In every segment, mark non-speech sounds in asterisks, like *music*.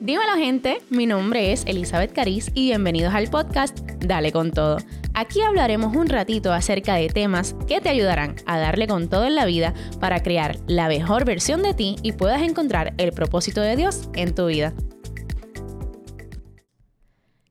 Dímelo gente, mi nombre es Elizabeth Cariz y bienvenidos al podcast Dale con todo. Aquí hablaremos un ratito acerca de temas que te ayudarán a darle con todo en la vida para crear la mejor versión de ti y puedas encontrar el propósito de Dios en tu vida.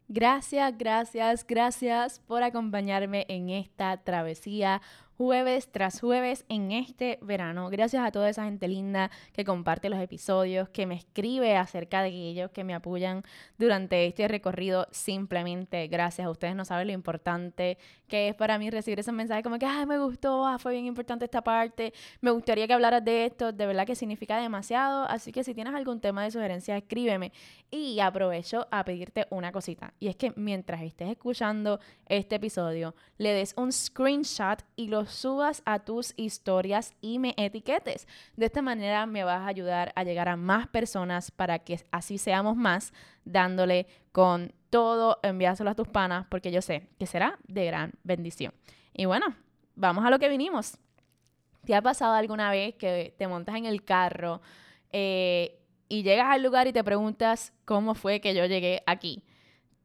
Gracias, gracias, gracias por acompañarme en esta travesía jueves tras jueves en este verano. Gracias a toda esa gente linda que comparte los episodios, que me escribe acerca de ellos, que me apoyan durante este recorrido. Simplemente gracias a ustedes. No saben lo importante que es para mí recibir esos mensajes como que, ay, me gustó, ah, fue bien importante esta parte, me gustaría que hablaras de esto. De verdad que significa demasiado. Así que si tienes algún tema de sugerencia, escríbeme. Y aprovecho a pedirte una cosita. Y es que mientras estés escuchando este episodio, le des un screenshot y lo subas a tus historias y me etiquetes. De esta manera me vas a ayudar a llegar a más personas para que así seamos más, dándole con todo, enviárselo a tus panas, porque yo sé que será de gran bendición. Y bueno, vamos a lo que vinimos. ¿Te ha pasado alguna vez que te montas en el carro eh, y llegas al lugar y te preguntas cómo fue que yo llegué aquí?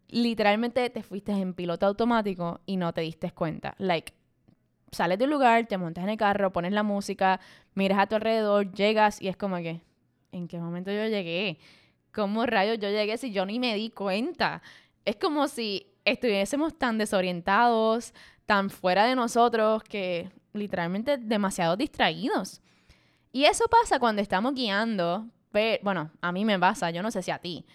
Literalmente te fuiste en piloto automático y no te diste cuenta. Like, sales de un lugar, te montas en el carro, pones la música, miras a tu alrededor, llegas y es como que, ¿en qué momento yo llegué? ¿Cómo rayos yo llegué si yo ni me di cuenta? Es como si estuviésemos tan desorientados, tan fuera de nosotros, que literalmente demasiado distraídos. Y eso pasa cuando estamos guiando, pero, bueno, a mí me pasa, yo no sé si a ti,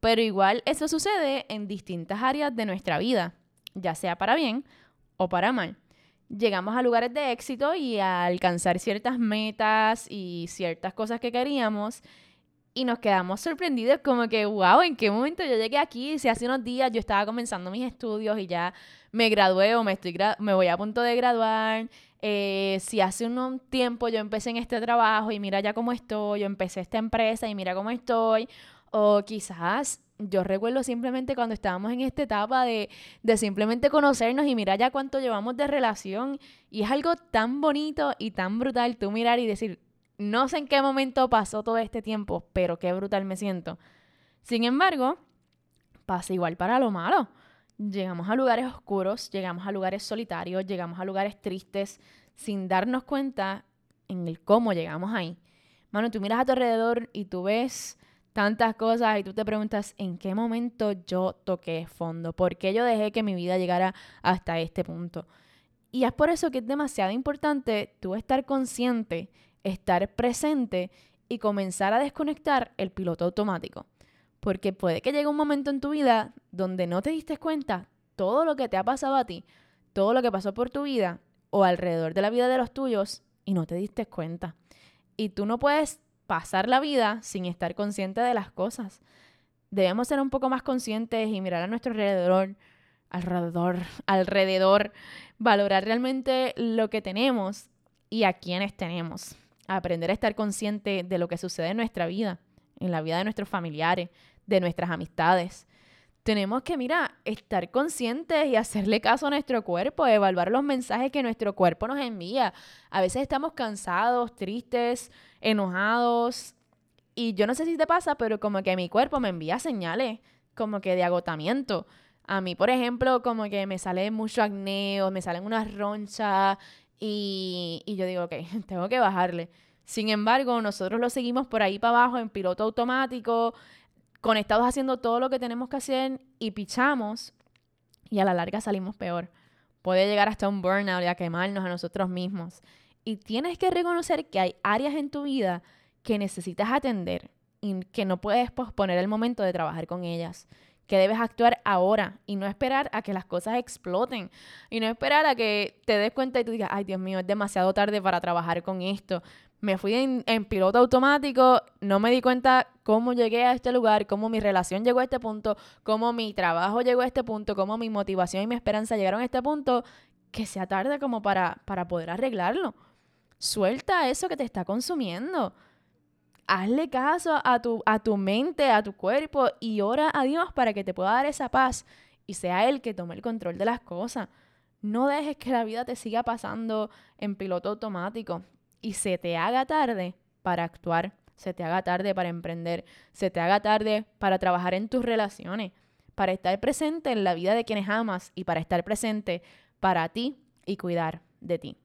pero igual eso sucede en distintas áreas de nuestra vida, ya sea para bien o para mal llegamos a lugares de éxito y a alcanzar ciertas metas y ciertas cosas que queríamos y nos quedamos sorprendidos como que, wow, ¿en qué momento yo llegué aquí? Si hace unos días yo estaba comenzando mis estudios y ya me gradué o me, estoy me voy a punto de graduar. Eh, si hace un tiempo yo empecé en este trabajo y mira ya cómo estoy, yo empecé esta empresa y mira cómo estoy. O quizás yo recuerdo simplemente cuando estábamos en esta etapa de, de, simplemente conocernos y mirar ya cuánto llevamos de relación. Y es algo tan bonito y tan brutal tú mirar y decir, no sé en qué momento pasó todo este tiempo, pero qué brutal me siento. Sin embargo, pasa igual para lo malo. Llegamos a lugares oscuros, llegamos a lugares solitarios, llegamos a lugares tristes sin darnos cuenta en el cómo llegamos ahí. Mano, tú miras a tu alrededor y tú ves tantas cosas y tú te preguntas en qué momento yo toqué fondo, por qué yo dejé que mi vida llegara hasta este punto. Y es por eso que es demasiado importante tú estar consciente, estar presente y comenzar a desconectar el piloto automático. Porque puede que llegue un momento en tu vida donde no te diste cuenta todo lo que te ha pasado a ti, todo lo que pasó por tu vida o alrededor de la vida de los tuyos y no te diste cuenta. Y tú no puedes pasar la vida sin estar consciente de las cosas. Debemos ser un poco más conscientes y mirar a nuestro alrededor, alrededor, *laughs* alrededor, valorar realmente lo que tenemos y a quienes tenemos. Aprender a estar consciente de lo que sucede en nuestra vida, en la vida de nuestros familiares, de nuestras amistades. Tenemos que, mira, estar conscientes y hacerle caso a nuestro cuerpo, evaluar los mensajes que nuestro cuerpo nos envía. A veces estamos cansados, tristes, enojados. Y yo no sé si te pasa, pero como que mi cuerpo me envía señales como que de agotamiento. A mí, por ejemplo, como que me sale mucho acné o me salen unas ronchas y, y yo digo, ok, *laughs* tengo que bajarle. Sin embargo, nosotros lo seguimos por ahí para abajo en piloto automático, conectados haciendo todo lo que tenemos que hacer y pichamos y a la larga salimos peor. Puede llegar hasta un burnout y a quemarnos a nosotros mismos. Y tienes que reconocer que hay áreas en tu vida que necesitas atender y que no puedes posponer el momento de trabajar con ellas. Que debes actuar ahora y no esperar a que las cosas exploten. Y no esperar a que te des cuenta y tú digas, ay Dios mío, es demasiado tarde para trabajar con esto. Me fui en, en piloto automático, no me di cuenta cómo llegué a este lugar, cómo mi relación llegó a este punto, cómo mi trabajo llegó a este punto, cómo mi motivación y mi esperanza llegaron a este punto, que sea tarde como para, para poder arreglarlo. Suelta eso que te está consumiendo. Hazle caso a tu, a tu mente, a tu cuerpo y ora a Dios para que te pueda dar esa paz y sea Él que tome el control de las cosas. No dejes que la vida te siga pasando en piloto automático y se te haga tarde para actuar se te haga tarde para emprender, se te haga tarde para trabajar en tus relaciones, para estar presente en la vida de quienes amas y para estar presente para ti y cuidar de ti.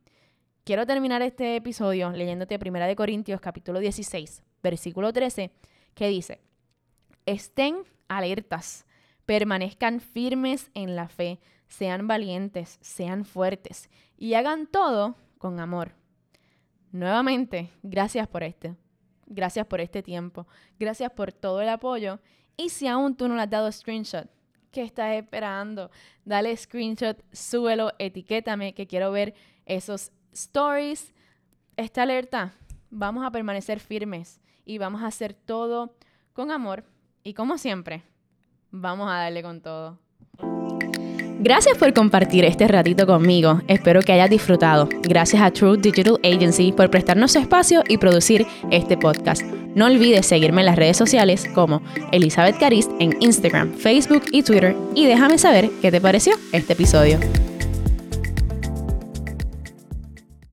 Quiero terminar este episodio leyéndote 1 Corintios capítulo 16, versículo 13, que dice, estén alertas, permanezcan firmes en la fe, sean valientes, sean fuertes y hagan todo con amor. Nuevamente, gracias por este. Gracias por este tiempo. Gracias por todo el apoyo. Y si aún tú no le has dado screenshot, ¿qué estás esperando? Dale screenshot, súbelo, etiquétame, que quiero ver esos stories. Esta alerta, vamos a permanecer firmes y vamos a hacer todo con amor. Y como siempre, vamos a darle con todo. Gracias por compartir este ratito conmigo. Espero que hayas disfrutado. Gracias a True Digital Agency por prestarnos su espacio y producir este podcast. No olvides seguirme en las redes sociales como Elizabeth Carist en Instagram, Facebook y Twitter y déjame saber qué te pareció este episodio.